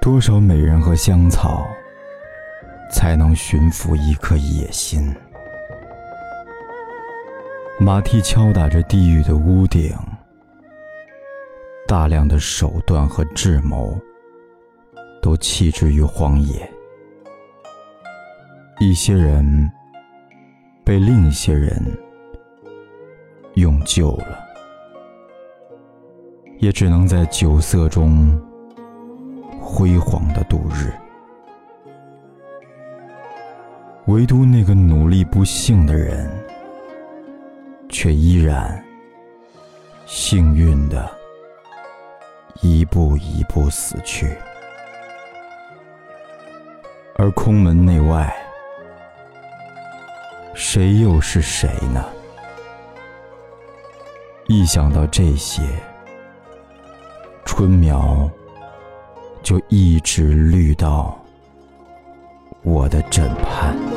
多少美人和香草，才能驯服一颗野心？马蹄敲打着地狱的屋顶，大量的手段和智谋，都弃之于荒野。一些人被另一些人用旧了，也只能在酒色中。辉煌的度日，唯独那个努力不幸的人，却依然幸运的一步一步死去。而空门内外，谁又是谁呢？一想到这些，春苗。就一直绿到我的枕畔。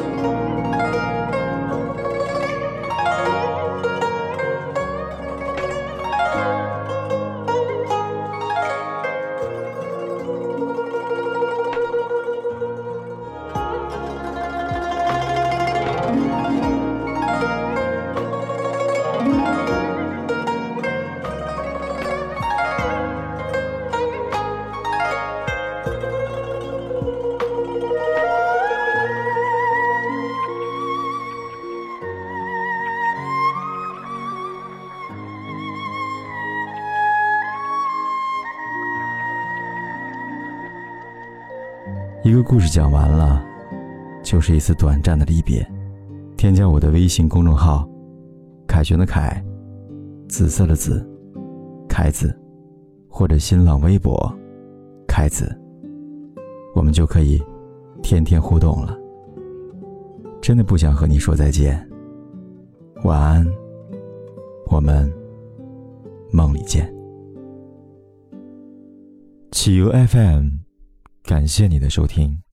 一个故事讲完了，就是一次短暂的离别。添加我的微信公众号“凯旋的凯”，紫色的紫，凯子，或者新浪微博“凯子”，我们就可以天天互动了。真的不想和你说再见，晚安，我们梦里见。企鹅 FM。感谢你的收听。